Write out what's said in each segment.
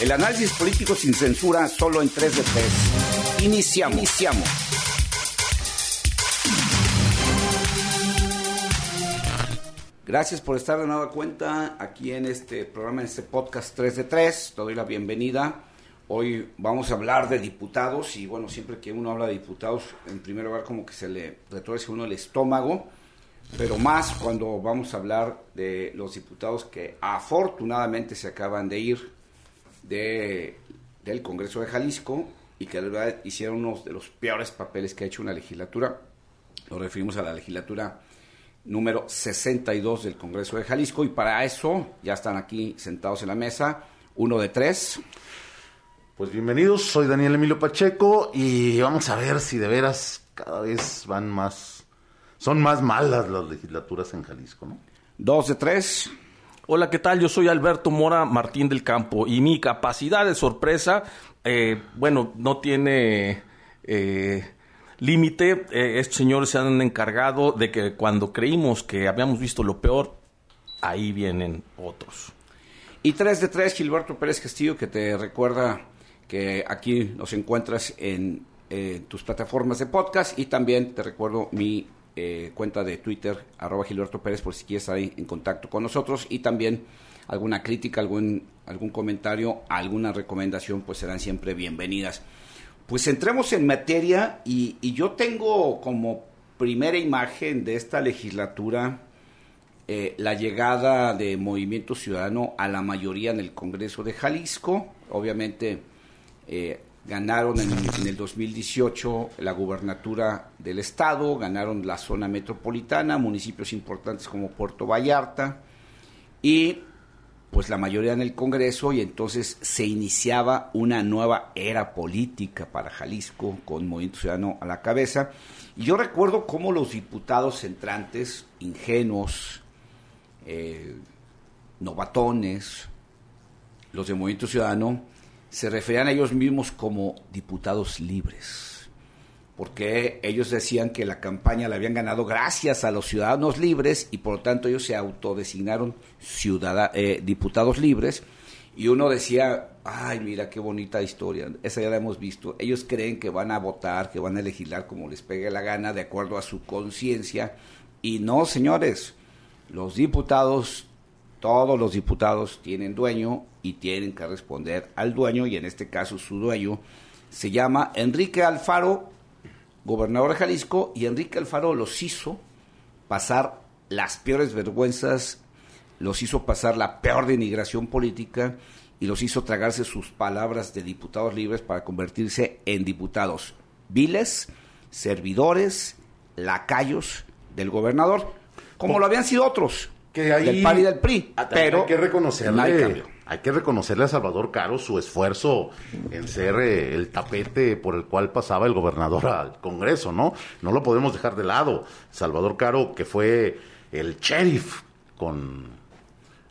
El análisis político sin censura solo en 3 de 3. Iniciamos. Iniciamos. Gracias por estar de nueva cuenta aquí en este programa, en este podcast 3 de 3. Te doy la bienvenida. Hoy vamos a hablar de diputados y bueno, siempre que uno habla de diputados, en primer lugar como que se le retuerce uno el estómago, pero más cuando vamos a hablar de los diputados que afortunadamente se acaban de ir de, del Congreso de Jalisco y que de verdad hicieron uno de los peores papeles que ha hecho una legislatura. Nos referimos a la legislatura número 62 del Congreso de Jalisco y para eso ya están aquí sentados en la mesa, uno de tres. Pues bienvenidos, soy Daniel Emilio Pacheco y vamos a ver si de veras cada vez van más, son más malas las legislaturas en Jalisco, ¿no? Dos de tres. Hola, ¿qué tal? Yo soy Alberto Mora Martín del Campo y mi capacidad de sorpresa, eh, bueno, no tiene eh, límite. Eh, estos señores se han encargado de que cuando creímos que habíamos visto lo peor, ahí vienen otros. Y tres de tres, Gilberto Pérez Castillo, que te recuerda que aquí nos encuentras en tus plataformas de podcast y también te recuerdo mi eh, cuenta de Twitter, arroba Gilberto Pérez, por si quieres estar en contacto con nosotros y también alguna crítica, algún, algún comentario, alguna recomendación, pues serán siempre bienvenidas. Pues entremos en materia y, y yo tengo como primera imagen de esta legislatura eh, la llegada de Movimiento Ciudadano a la mayoría en el Congreso de Jalisco. Obviamente eh, ganaron en, el 2018 la gubernatura del estado, ganaron la zona metropolitana, municipios importantes como Puerto Vallarta y pues la mayoría en el Congreso y entonces se iniciaba una nueva era política para Jalisco con Movimiento Ciudadano a la cabeza. Y yo recuerdo cómo los diputados entrantes, ingenuos, eh, novatones, los de Movimiento Ciudadano, se referían a ellos mismos como diputados libres, porque ellos decían que la campaña la habían ganado gracias a los ciudadanos libres y por lo tanto ellos se autodesignaron ciudad eh, diputados libres. Y uno decía, ay, mira qué bonita historia, esa ya la hemos visto. Ellos creen que van a votar, que van a legislar como les pegue la gana, de acuerdo a su conciencia. Y no, señores, los diputados, todos los diputados tienen dueño y tienen que responder al dueño, y en este caso su dueño se llama Enrique Alfaro, gobernador de Jalisco, y Enrique Alfaro los hizo pasar las peores vergüenzas, los hizo pasar la peor denigración política y los hizo tragarse sus palabras de diputados libres para convertirse en diputados viles, servidores, lacayos del gobernador, como lo habían sido otros, que ahí, del PAN y del PRI, pero hay que reconocerle, hay que reconocerle a Salvador Caro su esfuerzo en ser eh, el tapete por el cual pasaba el gobernador al Congreso, ¿no? No lo podemos dejar de lado. Salvador Caro, que fue el sheriff con,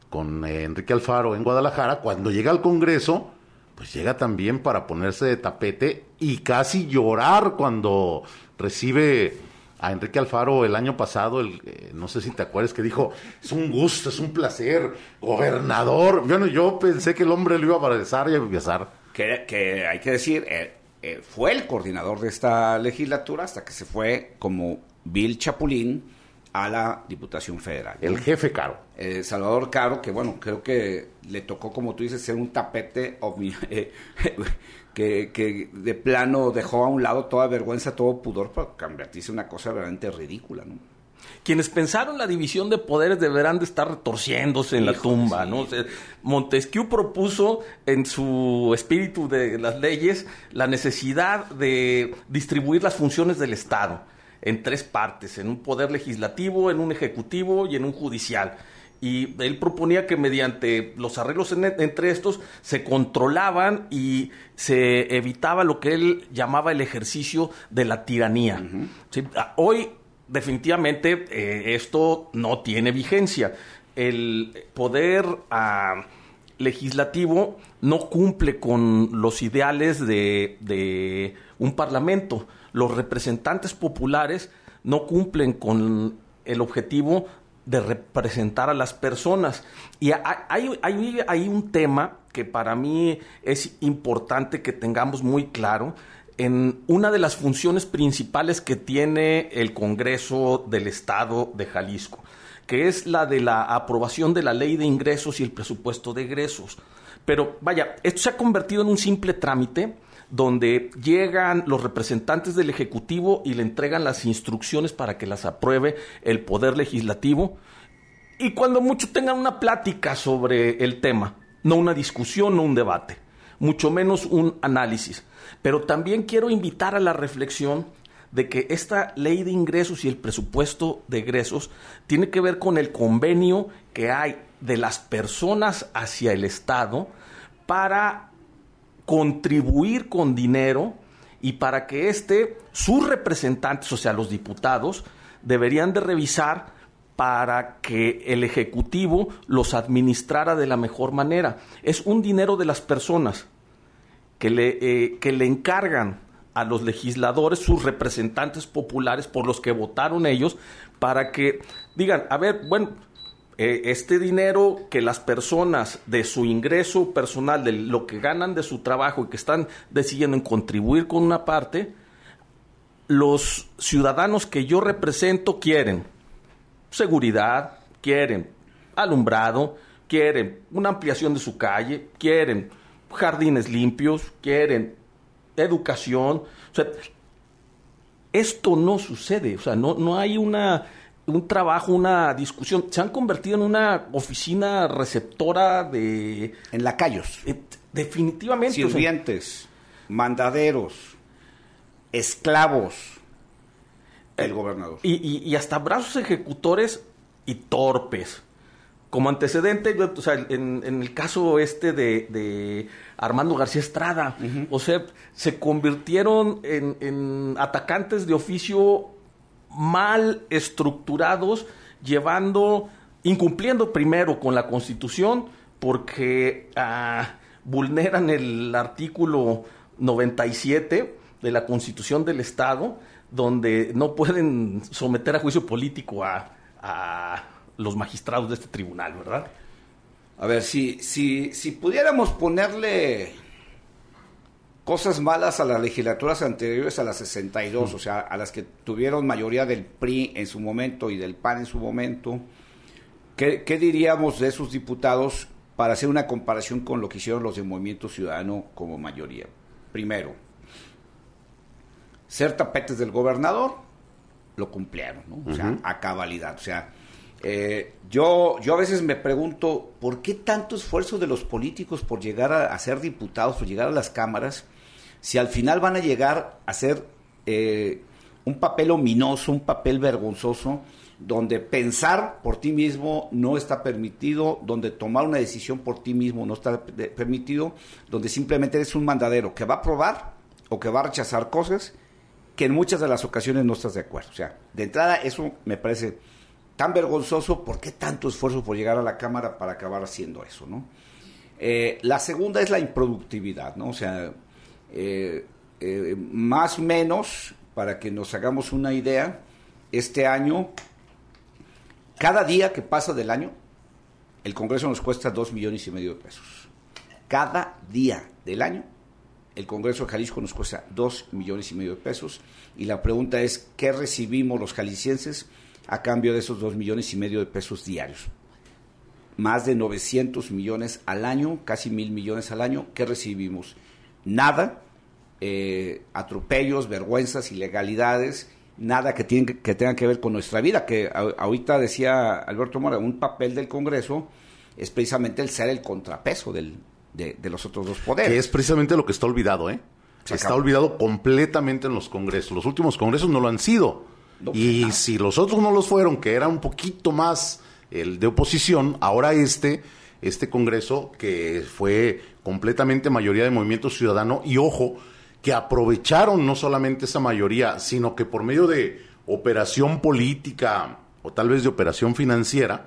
con eh, Enrique Alfaro en Guadalajara, cuando llega al Congreso, pues llega también para ponerse de tapete y casi llorar cuando recibe a Enrique Alfaro el año pasado, el, eh, no sé si te acuerdas, que dijo, es un gusto, es un placer, gobernador. Bueno, yo pensé que el hombre lo iba a abrazar y a besar. Que, que hay que decir, eh, eh, fue el coordinador de esta legislatura hasta que se fue como Bill Chapulín a la Diputación Federal. El jefe Caro. Eh, Salvador Caro, que bueno, creo que le tocó, como tú dices, ser un tapete eh, que, que, de plano dejó a un lado toda vergüenza, todo pudor para convertirse en una cosa verdaderamente ridícula, ¿no? Quienes pensaron la división de poderes deberán de estar retorciéndose en Hijo, la tumba, sí. ¿no? O sea, Montesquieu propuso en su espíritu de las leyes la necesidad de distribuir las funciones del Estado en tres partes, en un poder legislativo, en un ejecutivo y en un judicial. Y él proponía que mediante los arreglos en, entre estos se controlaban y se evitaba lo que él llamaba el ejercicio de la tiranía. Uh -huh. ¿Sí? Hoy definitivamente eh, esto no tiene vigencia. El poder uh, legislativo no cumple con los ideales de, de un parlamento los representantes populares no cumplen con el objetivo de representar a las personas. Y hay, hay, hay, un tema que para mí es importante que tengamos muy claro en una de las funciones principales que tiene el Congreso del Estado de Jalisco, que es la de la aprobación de la ley de ingresos y el presupuesto de egresos. Pero vaya, esto se ha convertido en un simple trámite donde llegan los representantes del Ejecutivo y le entregan las instrucciones para que las apruebe el Poder Legislativo. Y cuando mucho tengan una plática sobre el tema, no una discusión, no un debate, mucho menos un análisis. Pero también quiero invitar a la reflexión de que esta ley de ingresos y el presupuesto de egresos tiene que ver con el convenio que hay de las personas hacia el Estado para contribuir con dinero y para que éste, sus representantes, o sea, los diputados, deberían de revisar para que el Ejecutivo los administrara de la mejor manera. Es un dinero de las personas que le, eh, que le encargan a los legisladores, sus representantes populares por los que votaron ellos, para que digan, a ver, bueno, eh, este dinero que las personas de su ingreso personal, de lo que ganan de su trabajo y que están decidiendo en contribuir con una parte, los ciudadanos que yo represento quieren seguridad, quieren alumbrado, quieren una ampliación de su calle, quieren jardines limpios, quieren educación. Esto no sucede, o sea, no, no hay una un trabajo, una discusión. Se han convertido en una oficina receptora de... En lacayos. Eh, definitivamente. Sirvientes, mandaderos, esclavos el gobernador. Y, hasta brazos ejecutores y torpes. Como antecedente, o sea, en, el caso este de, Armando García Estrada, o sea, se convirtieron en, en atacantes de oficio mal estructurados, llevando, incumpliendo primero con la Constitución, porque ah, vulneran el artículo 97 de la Constitución del Estado, donde no pueden someter a juicio político a, a los magistrados de este tribunal, ¿verdad? A ver, si, si, si pudiéramos ponerle cosas malas a las legislaturas anteriores a las 62, o sea, a las que tuvieron mayoría del PRI en su momento y del PAN en su momento. ¿Qué, diríamos de esos diputados para hacer una comparación con lo que hicieron los de Movimiento Ciudadano como mayoría? Primero, ser tapetes del gobernador, lo cumplieron, ¿no? O sea, a cabalidad. O sea, eh, yo, yo a veces me pregunto, ¿por qué tanto esfuerzo de los políticos por llegar a, a ser diputados, por llegar a las cámaras? Si al final van a llegar a ser eh, un papel ominoso, un papel vergonzoso, donde pensar por ti mismo no está permitido, donde tomar una decisión por ti mismo no está permitido, donde simplemente eres un mandadero que va a aprobar o que va a rechazar cosas que en muchas de las ocasiones no estás de acuerdo. O sea, de entrada eso me parece tan vergonzoso, ¿por qué tanto esfuerzo por llegar a la Cámara para acabar haciendo eso? ¿no? Eh, la segunda es la improductividad, ¿no? O sea, eh, eh, más o menos, para que nos hagamos una idea, este año, cada día que pasa del año, el Congreso nos cuesta dos millones y medio de pesos. Cada día del año, el Congreso de Jalisco nos cuesta dos millones y medio de pesos. Y la pregunta es, ¿qué recibimos los jaliscienses a cambio de esos dos millones y medio de pesos diarios? Más de 900 millones al año, casi mil millones al año. ¿Qué recibimos? Nada, eh, atropellos, vergüenzas, ilegalidades, nada que, tiene, que tenga que ver con nuestra vida, que ahorita decía Alberto Mora, un papel del Congreso es precisamente el ser el contrapeso del, de, los otros dos poderes. Que es precisamente lo que está olvidado, ¿eh? está olvidado completamente en los congresos. Los últimos congresos no lo han sido. y si los otros no los fueron, que era un poquito más el de oposición, ahora este, este congreso que fue completamente mayoría de Movimiento Ciudadano y ojo, que aprovecharon no solamente esa mayoría, sino que por medio de operación política o tal vez de operación financiera,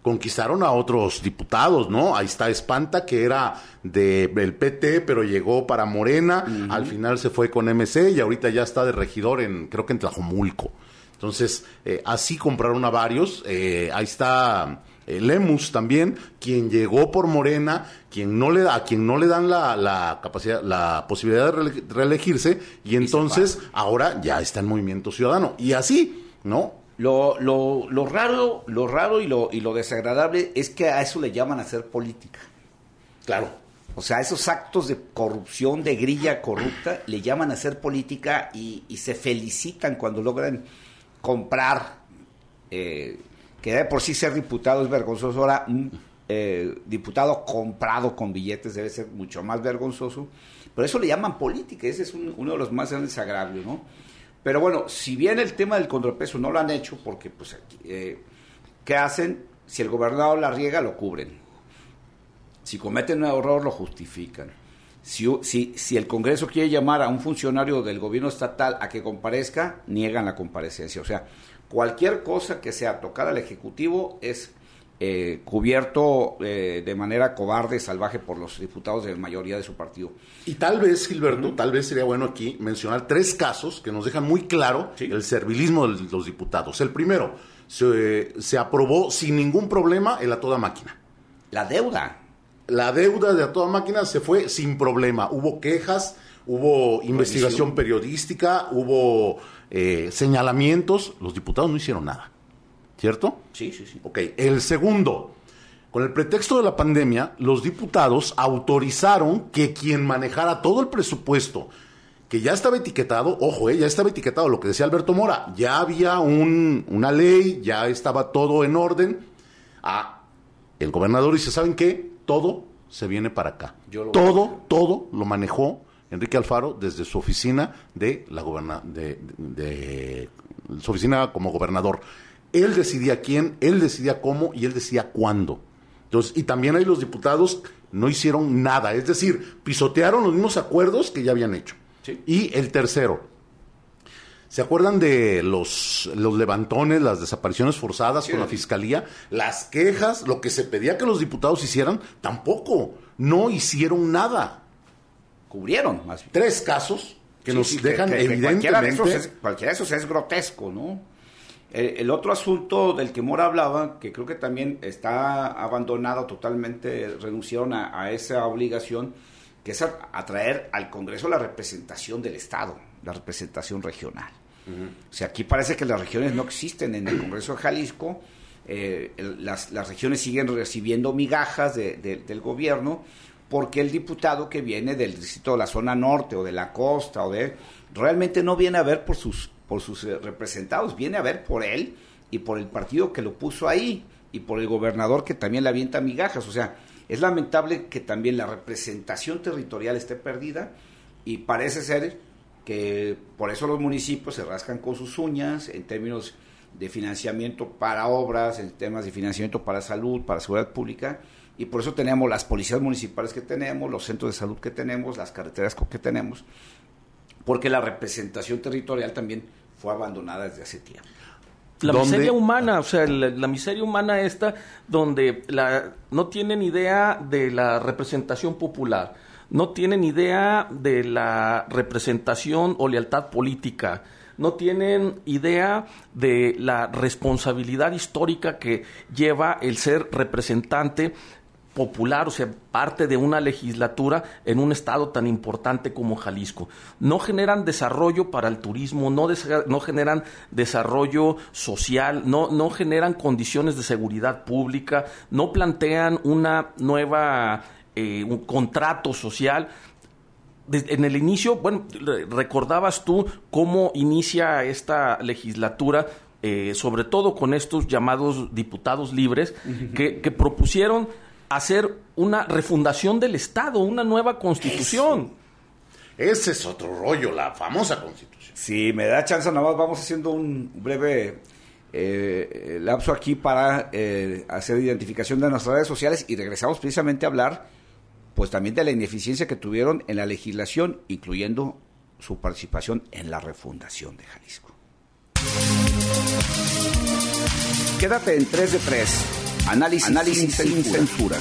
conquistaron a otros diputados, ¿no? Ahí está Espanta, que era del PT, pero llegó para Morena, al final se fue con MC y ahorita ya está de regidor en, creo que en Tlajomulco. Entonces, eh, así compraron a varios. Eh, ahí está Lemus también, quien llegó por Morena, quien no le a quien no le dan la, capacidad, la posibilidad de reelegirse, y entonces ahora ya está en Movimiento Ciudadano. Y así, ¿no? Lo, lo, lo raro, lo raro y lo, y lo desagradable es que a eso le llaman hacer política. Claro. O sea, esos actos de corrupción, de grilla corrupta, le llaman a hacer política y, y se felicitan cuando logran comprar, eh, que de por sí ser diputado es vergonzoso, ahora un eh, diputado comprado con billetes debe ser mucho más vergonzoso, pero eso le llaman política, ese es uno de los más grandes agravios, ¿no? Pero bueno, si bien el tema del contrapeso no lo han hecho, porque pues, eh, ¿qué hacen? Si el gobernador la riega, lo cubren. Si cometen un error, lo justifican. Si, si, si, el Congreso quiere llamar a un funcionario del gobierno estatal a que comparezca, niegan la comparecencia. O sea, cualquier cosa que sea tocar al Ejecutivo es eh, cubierto eh, de manera cobarde, salvaje por los diputados de la mayoría de su partido. Y tal vez, Gilberto, tal vez sería bueno aquí mencionar tres casos que nos dejan muy claro el servilismo de los diputados. El primero, se, se aprobó sin ningún problema el a toda máquina. La deuda la deuda de a toda máquina se fue sin problema. Hubo quejas, hubo investigación periodística, hubo eh, señalamientos. Los diputados no hicieron nada. ¿Cierto? Sí, sí, sí. Ok. El segundo, con el pretexto de la pandemia, los diputados autorizaron que quien manejara todo el presupuesto, que ya estaba etiquetado, ojo, eh, ya estaba etiquetado lo que decía Alberto Mora, ya había un, una ley, ya estaba todo en orden. Ah, el gobernador dice, ¿saben qué? todo se viene para acá. todo, todo lo manejó Enrique Alfaro desde su oficina de la goberna de, su oficina como gobernador. Él decidía quién, él decidía cómo y él decía cuándo. Entonces, y también ahí los diputados no hicieron nada, es decir, pisotearon los mismos acuerdos que ya habían hecho. Y el tercero, ¿Se acuerdan de los, los levantones, las desapariciones forzadas con la fiscalía? Las quejas, lo que se pedía que los diputados hicieran, tampoco. No hicieron nada. Cubrieron, más bien. Tres casos que nos dejan evidentemente. cualquiera, de esos es, grotesco, ¿no? El, otro asunto del que Mora hablaba, que creo que también está abandonado totalmente, renunciaron a, esa obligación, que es atraer al Congreso la representación del Estado, la representación regional. O sea, aquí parece que las regiones no existen en el Congreso de Jalisco. Eh, las, regiones siguen recibiendo migajas del gobierno porque el diputado que viene del distrito de la zona norte o de la costa o de realmente no viene a ver por sus por sus eh, representados, viene a ver por él y por el partido que lo puso ahí y por el gobernador que también le avienta migajas, o sea, es lamentable que también la representación territorial esté perdida y parece ser que por eso los municipios se rascan con sus uñas en términos de financiamiento para obras, en temas de financiamiento para salud, para seguridad pública, y por eso tenemos las policías municipales que tenemos, los centros de salud que tenemos, las carreteras que tenemos, porque la representación territorial también fue abandonada desde hace tiempo. La miseria humana, o sea, la, miseria humana esta, donde la, no tienen idea de la representación popular no tienen idea de la representación o lealtad política, no tienen idea de la responsabilidad histórica que lleva el ser representante popular, o sea, parte de una legislatura en un estado tan importante como Jalisco. No generan desarrollo para el turismo, no, no generan desarrollo social, no, no generan condiciones de seguridad pública, no plantean una nueva eh, un contrato social. en el inicio, bueno, recordabas tú cómo inicia esta legislatura, eh, sobre todo con estos llamados diputados libres, que, propusieron hacer una refundación del Estado, una nueva constitución. Ese es otro rollo, la famosa constitución. Si me da chance, nada más vamos haciendo un breve eh, lapso aquí para hacer identificación de nuestras redes sociales y regresamos precisamente a hablar pues también de la ineficiencia que tuvieron en la legislación, incluyendo su participación en la refundación de Jalisco. Quédate en 3 de 3. Análisis, Análisis sin, censura.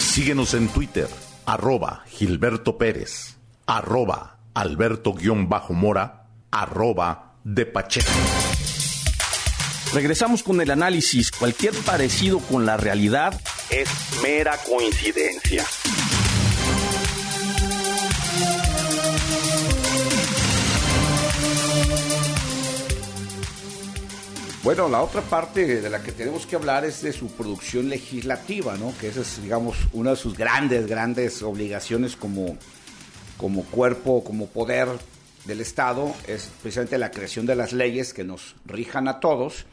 Síguenos en Twitter, arroba Gilberto Pérez. arroba Alberto-Mora, arroba de Pacheco. Regresamos con el análisis. Cualquier parecido con la realidad es mera coincidencia. Bueno, la otra parte de la que tenemos que hablar es de su producción legislativa, ¿no? Que esa es, digamos, una de sus grandes, grandes obligaciones como, como cuerpo, como poder del Estado, es precisamente la creación de las leyes que nos rijan a todos.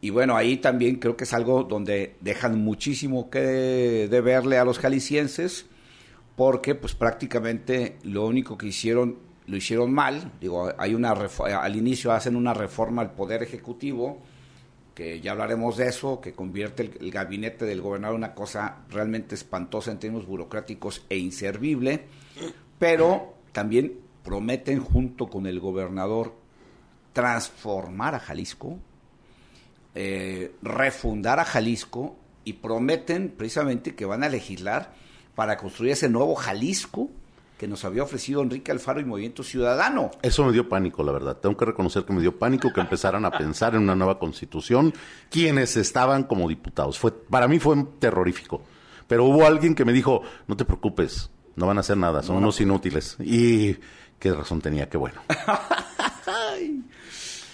Y bueno, ahí también creo que es algo donde dejan muchísimo que deberle a los jaliscienses, porque pues prácticamente lo único que hicieron lo hicieron mal. Digo, hay una al inicio hacen una reforma al Poder Ejecutivo, que ya hablaremos de eso, que convierte el, gabinete del gobernador en una cosa realmente espantosa en términos burocráticos e inservible, pero también prometen junto con el gobernador transformar a Jalisco, eh, refundar a Jalisco y prometen precisamente que van a legislar para construir ese nuevo Jalisco que nos había ofrecido Enrique Alfaro y Movimiento Ciudadano. Eso me dio pánico, la verdad. Tengo que reconocer que me dio pánico que empezaran a pensar en una nueva constitución quienes estaban como diputados. Fue, para mí fue terrorífico. Pero hubo alguien que me dijo, no te preocupes, no van a hacer nada, son unos inútiles. Y qué razón tenía, qué bueno.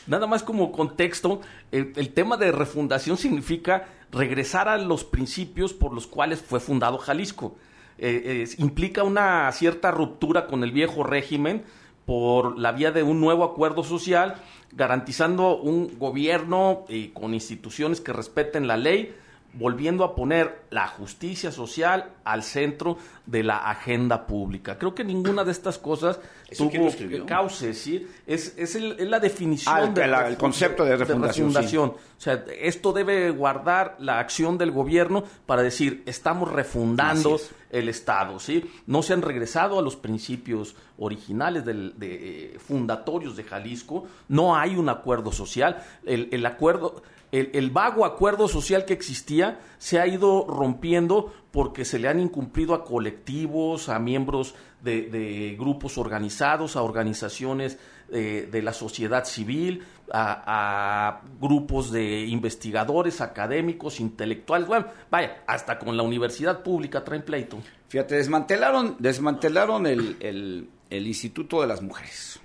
Nada más como contexto, el, el, tema de refundación significa regresar a los principios por los cuales fue fundado Jalisco. Eh, implica una cierta ruptura con el viejo régimen por la vía de un nuevo acuerdo social, garantizando un gobierno eh, con instituciones que respeten la ley, volviendo a poner la justicia social al centro de la agenda pública. Creo que ninguna de estas cosas tuvo cauce, ¿sí? Es, es, la definición ah, del concepto de refundación. O sea, esto debe guardar la acción del gobierno para decir, estamos refundando el Estado, ¿sí? No se han regresado a los principios originales del, de, eh, fundatorios de Jalisco, no hay un acuerdo social, el, el acuerdo el, vago acuerdo social que existía se ha ido rompiendo porque se le han incumplido a colectivos, a miembros de, grupos organizados, a organizaciones eh, de la sociedad civil, a, grupos de investigadores, académicos, intelectuales, bueno, vaya, hasta con la universidad pública traen pleito. Fíjate, desmantelaron, desmantelaron el Instituto de las Mujeres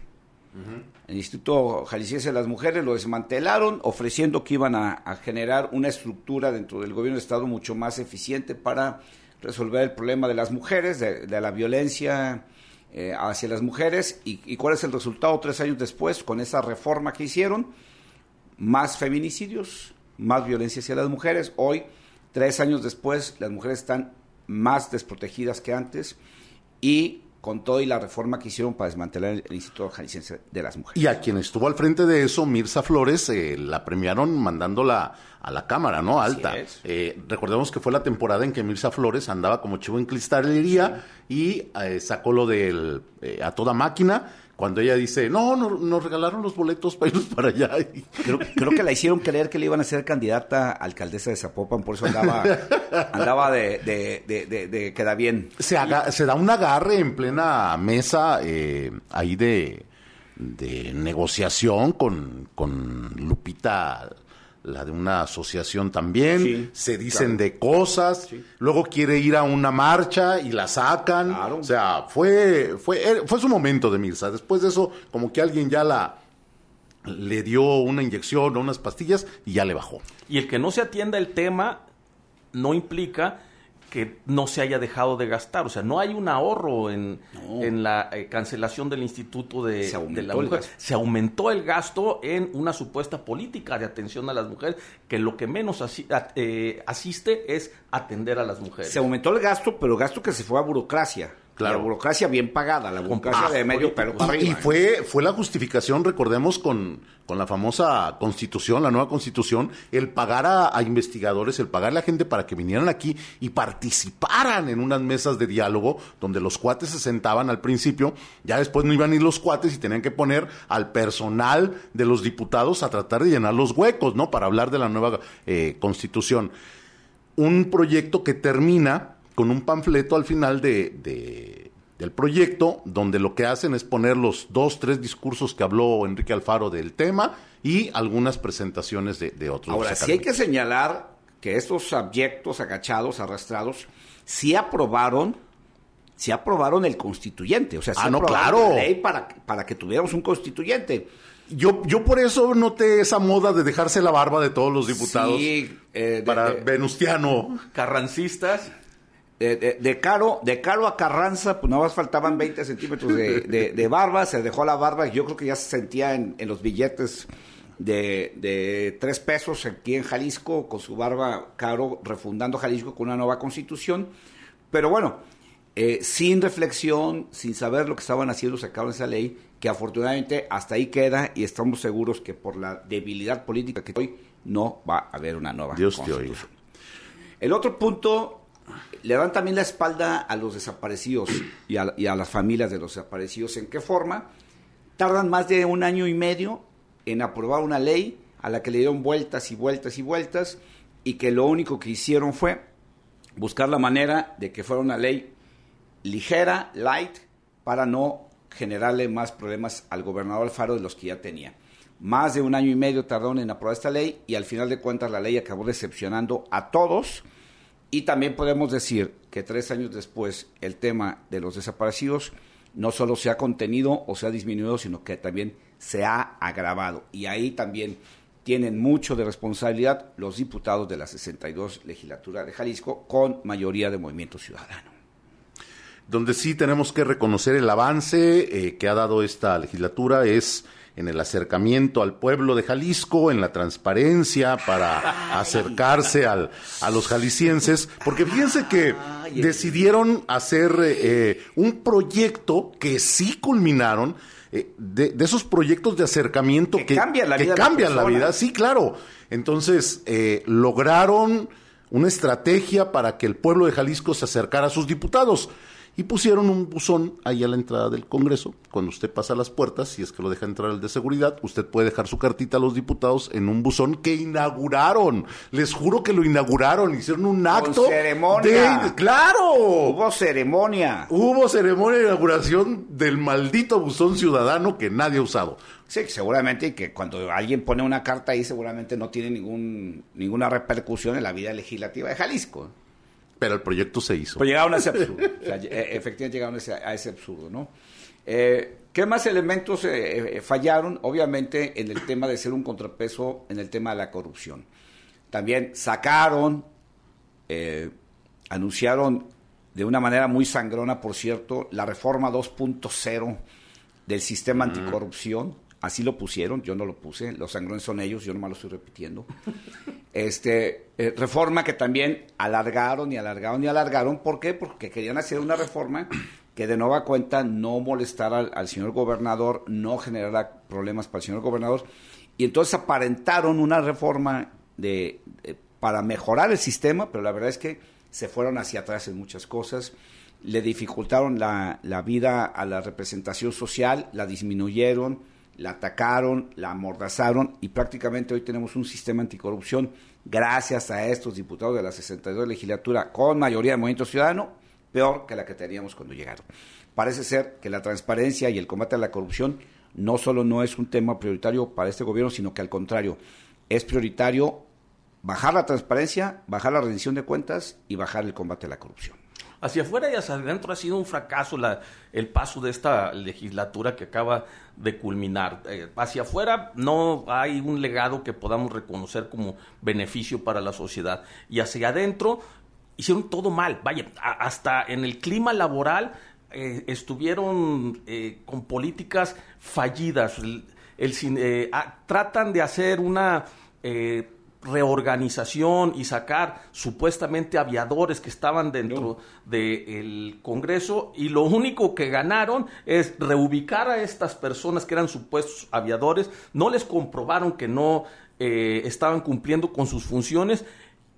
el Instituto Jalisciense de las Mujeres lo desmantelaron, ofreciendo que iban a, generar una estructura dentro del gobierno de Estado mucho más eficiente para resolver el problema de las mujeres, de, la violencia eh, hacia las mujeres. Y, cuál es el resultado tres años después con esa reforma que hicieron? Más feminicidios, más violencia hacia las mujeres. Hoy, tres años después, las mujeres están más desprotegidas que antes y con todo y la reforma que hicieron para desmantelar el, Instituto Jalisciense de las Mujeres. Y a quien estuvo al frente de eso, Mirza Flores, eh, la premiaron mandándola a la Cámara, ¿no? Alta. Eh, recordemos que fue la temporada en que Mirza Flores andaba como chivo en cristalería y eh, sacó lo del a toda máquina cuando ella dice, no, nos regalaron los boletos para irnos para allá. Creo, creo, que la hicieron creer que le iban a ser candidata a alcaldesa de Zapopan, por eso andaba, andaba de, de, de, de, queda bien. Se, se da un agarre en plena mesa eh, ahí de, de negociación con, con Lupita la de una asociación también, se dicen de cosas, luego quiere ir a una marcha y la sacan, o sea, fue, fue, er, fue su momento de Mirza, después de eso como que alguien ya la le dio una inyección o unas pastillas y ya le bajó. Y el que no se atienda el tema no implica que no se haya dejado de gastar. O sea, no hay un ahorro en, en la eh, cancelación del Instituto de, la Mujer. Se aumentó el gasto en una supuesta política de atención a las mujeres, que lo que menos eh, asiste es atender a las mujeres. Se aumentó el gasto, pero gasto que se fue a burocracia. La burocracia bien pagada, la burocracia de medio pero Y fue, fue la justificación, recordemos, con, con la famosa constitución, la nueva constitución, el pagar a, investigadores, el pagarle a gente para que vinieran aquí y participaran en unas mesas de diálogo donde los cuates se sentaban al principio, ya después no iban a ir los cuates y tenían que poner al personal de los diputados a tratar de llenar los huecos, ¿no? Para hablar de la nueva eh, constitución. Un proyecto que termina con un panfleto al final de, del proyecto, donde lo que hacen es poner los dos, tres discursos que habló Enrique Alfaro del tema y algunas presentaciones de, de otros. Ahora, sí hay que señalar que estos abyectos agachados, arrastrados, sí aprobaron, sí aprobaron el constituyente. O sea, sí ah, no, aprobaron claro. la ley para, para que tuviéramos un constituyente. Yo, yo por eso noté esa moda de dejarse la barba de todos los diputados Sí, eh, de- para de- Venustiano. Carrancistas. De, de- de Caro, de Caro a Carranza, pues nada más faltaban 20 centímetros de, de- de barba, se dejó la barba, yo creo que ya se sentía en, en los billetes de, de tres pesos aquí en Jalisco, con su barba Caro, refundando Jalisco con una nueva constitución. Pero bueno, eh, sin reflexión, sin saber lo que estaban haciendo, sacaron esa ley, que afortunadamente hasta ahí queda y estamos seguros que por la debilidad política que hoy no va a haber una nueva Dios te constitución. El otro punto, le dan también la espalda a los desaparecidos y a, las familias de los desaparecidos. ¿En qué forma? Tardan más de un año y medio en aprobar una ley a la que le dieron vueltas y vueltas y vueltas y que lo único que hicieron fue buscar la manera de que fuera una ley ligera, light, para no generarle más problemas al gobernador Alfaro de los que ya tenía. Más de un año y medio tardaron en aprobar esta ley y al final de cuentas la ley acabó decepcionando a todos. Y también podemos decir que tres años después el tema de los desaparecidos no solo se ha contenido o se ha disminuido, sino que también se ha agravado. Y ahí también tienen mucho de responsabilidad los diputados de la 62 legislatura de Jalisco con mayoría de Movimiento Ciudadano. Donde sí tenemos que reconocer el avance eh, que ha dado esta legislatura es en el acercamiento al pueblo de Jalisco, en la transparencia para acercarse al, a los jaliscienses, porque fíjense que decidieron hacer eh, un proyecto que sí culminaron, eh, de, de esos proyectos de acercamiento Que que, cambian la que vida la vida, sí, claro. Entonces, eh, lograron una estrategia para que el pueblo de Jalisco se acercara a sus diputados. Y pusieron un buzón ahí a la entrada del Congreso. Cuando usted pasa las puertas, si es que lo deja entrar el de seguridad, usted puede dejar su cartita a los diputados en un buzón que inauguraron. Les juro que lo inauguraron. Hicieron un acto. ceremonia. de- ¡Claro! Hubo ceremonia. Hubo ceremonia de inauguración del maldito buzón ciudadano que nadie ha usado. Sí, seguramente que cuando alguien pone una carta ahí seguramente no tiene ningún, ninguna repercusión en la vida legislativa de Jalisco. Pero el proyecto se hizo. Pues llegaron a ese absurdo. O sea, eh, efectivamente llegaron a ese, a ese absurdo, ¿no? Eh, ¿Qué más elementos eh, eh, fallaron? Obviamente en el tema de ser un contrapeso en el tema de la corrupción. También sacaron, eh, anunciaron de una manera muy sangrona, por cierto, la reforma 2.0 del sistema anticorrupción. Así lo pusieron, yo no lo puse, los sangrones son ellos, yo nomás lo estoy repitiendo. Este, eh, reforma que también alargaron y alargaron y alargaron. ¿Por qué? Porque querían hacer una reforma que de nueva cuenta no molestara al, señor gobernador, no generara problemas para el señor gobernador. Y entonces aparentaron una reforma de, para mejorar el sistema, pero la verdad es que se fueron hacia atrás en muchas cosas. Le dificultaron la vida a la representación social, la disminuyeron, la atacaron, la amordazaron y prácticamente hoy tenemos un sistema anticorrupción gracias a estos diputados de la 62 legislatura con mayoría de Movimiento Ciudadano, peor que la que teníamos cuando llegaron. Parece ser que la transparencia y el combate a la corrupción no solo no es un tema prioritario para este gobierno, sino que al contrario, es prioritario bajar la transparencia, bajar la rendición de cuentas y bajar el combate a la corrupción. Hacia afuera y hacia adentro ha sido un fracaso el paso de esta legislatura que acaba de culminar. Eh, hacia afuera no hay un legado que podamos reconocer como beneficio para la sociedad. Y hacia adentro hicieron todo mal. Vaya, hasta en el clima laboral eh, estuvieron eh, con políticas fallidas. Ah, tratan de hacer una... reorganización y sacar supuestamente aviadores que estaban dentro del Congreso y lo único que ganaron es reubicar a estas personas que eran supuestos aviadores, no les comprobaron que no eh, estaban cumpliendo con sus funciones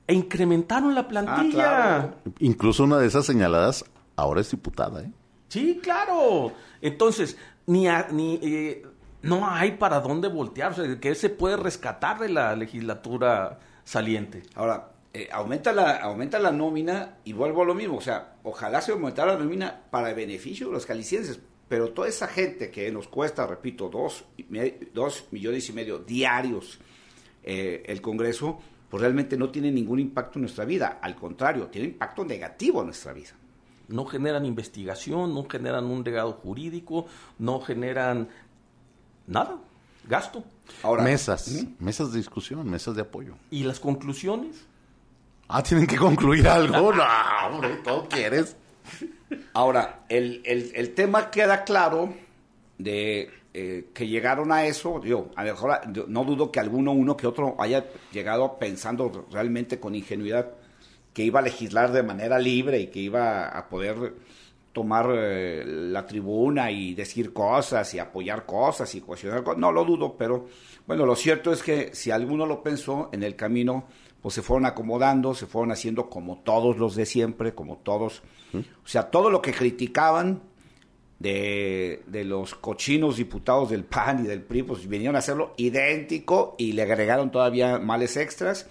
e incrementaron la plantilla. claro. Incluso una de esas señaladas ahora es diputada, ¿eh? Sí, claro. Entonces, ni, a- ni eh, no hay para dónde voltear. O sea, ¿qué se puede rescatar de la legislatura saliente? Ahora, eh, aumenta, la, aumenta la nómina y vuelvo a lo mismo. O sea, ojalá se aumentara la nómina para el beneficio de los calicienses. Pero toda esa gente que nos cuesta, repito, dos, dos millones y medio diarios eh, el Congreso, pues realmente no tiene ningún impacto en nuestra vida. Al contrario, tiene impacto negativo en nuestra vida. No generan investigación, no generan un legado jurídico, no generan nada, gasto. Ahora, mesas, mesas de discusión, mesas de apoyo. ¿Y las conclusiones? Ah, tienen que concluir algo. no, hombre, todo quieres. Ahora, el, el, tema queda claro de eh, que llegaron a eso. Yo, a lo mejor no dudo que alguno, uno que otro haya llegado pensando realmente con ingenuidad que iba a legislar de manera libre y que iba a poder tomar eh, la tribuna y decir cosas y apoyar cosas y cuestionar cosas. No lo dudo, pero bueno, lo cierto es que si alguno lo pensó en el camino, pues se fueron acomodando, se fueron haciendo como todos los de siempre, como todos. O sea, todo lo que criticaban de, de, los cochinos diputados del PAN y del PRI, pues vinieron a hacerlo idéntico y le agregaron todavía males extras.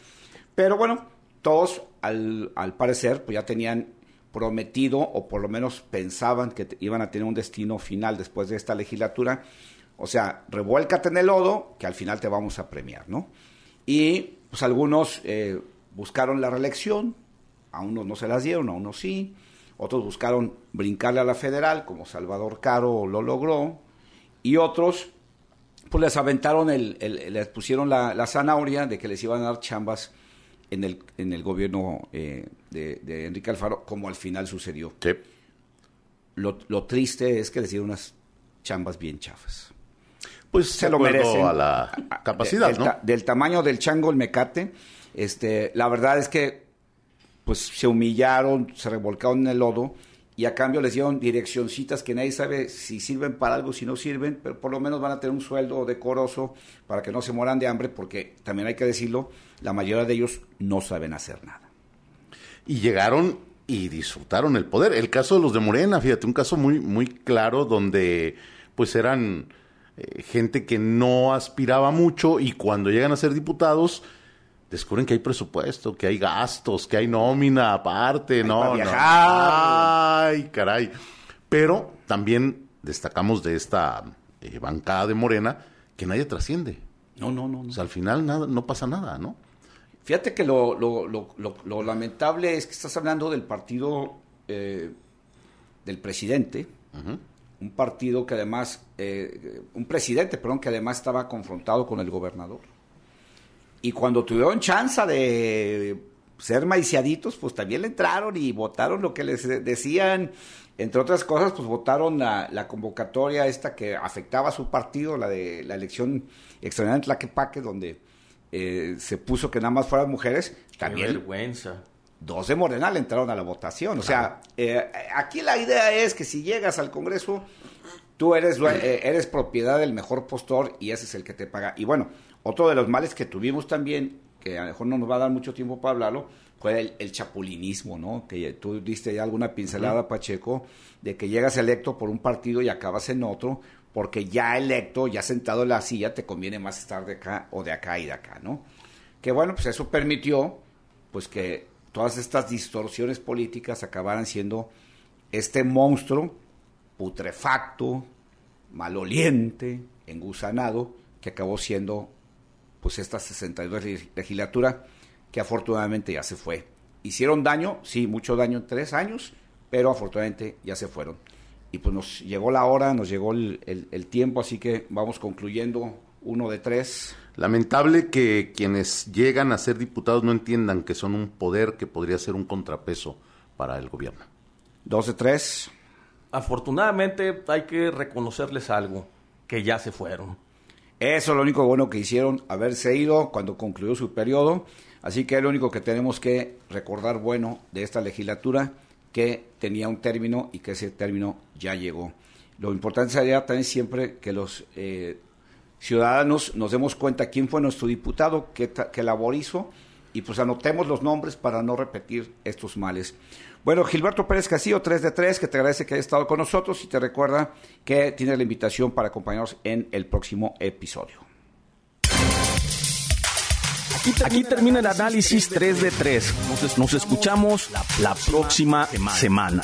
Pero bueno, todos al, al parecer pues ya tenían prometido o por lo menos pensaban que iban a tener un destino final después de esta legislatura. O sea, revuélcate en el lodo que al final te vamos a premiar, ¿no? Y pues algunos eh, buscaron la reelección, a unos no se las dieron, a unos sí, otros buscaron brincarle a la federal, como Salvador Caro lo logró, y otros pues les aventaron, el, les pusieron la, la zanahoria de que les iban a dar chambas en el, en el gobierno eh, de, Enrique Alfaro, como al final sucedió. Lo, lo, triste es que les dieron unas chambas bien chafas. Pues se lo merecen. a la capacidad, del, Del tamaño del chango, el mecate, este, la verdad es que pues se humillaron, se revolcaron en el lodo y a cambio les dieron direccioncitas que nadie sabe si sirven para algo, si no sirven, pero por lo menos van a tener un sueldo decoroso para que no se mueran de hambre, porque también hay que decirlo, la mayoría de ellos no saben hacer nada. Y llegaron y disfrutaron el poder. El caso de los de Morena, fíjate, un caso muy, muy claro donde pues eran eh, gente que no aspiraba mucho y cuando llegan a ser diputados descubren que hay presupuesto, que hay gastos, que hay nómina aparte, no, Ay, caray. Pero también destacamos de esta eh, bancada de Morena que nadie trasciende. No, no, no, O sea, al final nada, no pasa nada, ¿no? Fíjate que lo, lo, lo, lo lamentable es que estás hablando del partido eh, del presidente, un partido que además, eh, un presidente, perdón, que además estaba confrontado con el gobernador. Y cuando tuvieron chance de ser maiciaditos, pues también le entraron y votaron lo que les decían. Entre otras cosas, pues votaron la, convocatoria esta que afectaba a su partido, la de la elección extraordinaria en Tlaquepaque, donde eh, se puso que nada más fueran mujeres. También, vergüenza. Dos de Morena le entraron a la votación. O sea, eh, aquí la idea es que si llegas al Congreso, tú eres, eh, eres propiedad del mejor postor y ese es el que te paga. Y bueno, otro de los males que tuvimos también, que a lo mejor no nos va a dar mucho tiempo para hablarlo, fue el, chapulinismo, ¿no? Que tú diste ya alguna pincelada, Pacheco, de que llegas electo por un partido y acabas en otro, porque ya electo, ya sentado en la silla, te conviene más estar de acá o de acá y de acá, ¿no? Que bueno, pues eso permitió, pues que todas estas distorsiones políticas acabaran siendo este monstruo putrefacto, maloliente, engusanado, que acabó siendo pues esta 62 legislatura que afortunadamente ya se fue. Hicieron daño, sí, mucho daño en tres años, pero afortunadamente ya se fueron. Y pues nos llegó la hora, nos llegó el, tiempo, así que vamos concluyendo uno de tres. Lamentable que quienes llegan a ser diputados no entiendan que son un poder que podría ser un contrapeso para el gobierno. Dos de tres. Afortunadamente hay que reconocerles algo, que ya se fueron. Eso es lo único bueno que hicieron, haberse ido cuando concluyó su periodo. Así que es lo único que tenemos que recordar bueno de esta legislatura, que tenía un término y que ese término ya llegó. Lo importante sería también siempre que los eh, ciudadanos nos demos cuenta quién fue nuestro diputado, qué, qué labor hizo, y pues anotemos los nombres para no repetir estos males. Bueno, Gilberto Pérez Castillo, 3 de 3, que te agradece que hayas estado con nosotros y te recuerda que tiene la invitación para acompañarnos en el próximo episodio. Aquí termina el análisis 3 de 3. Nos escuchamos la próxima semana.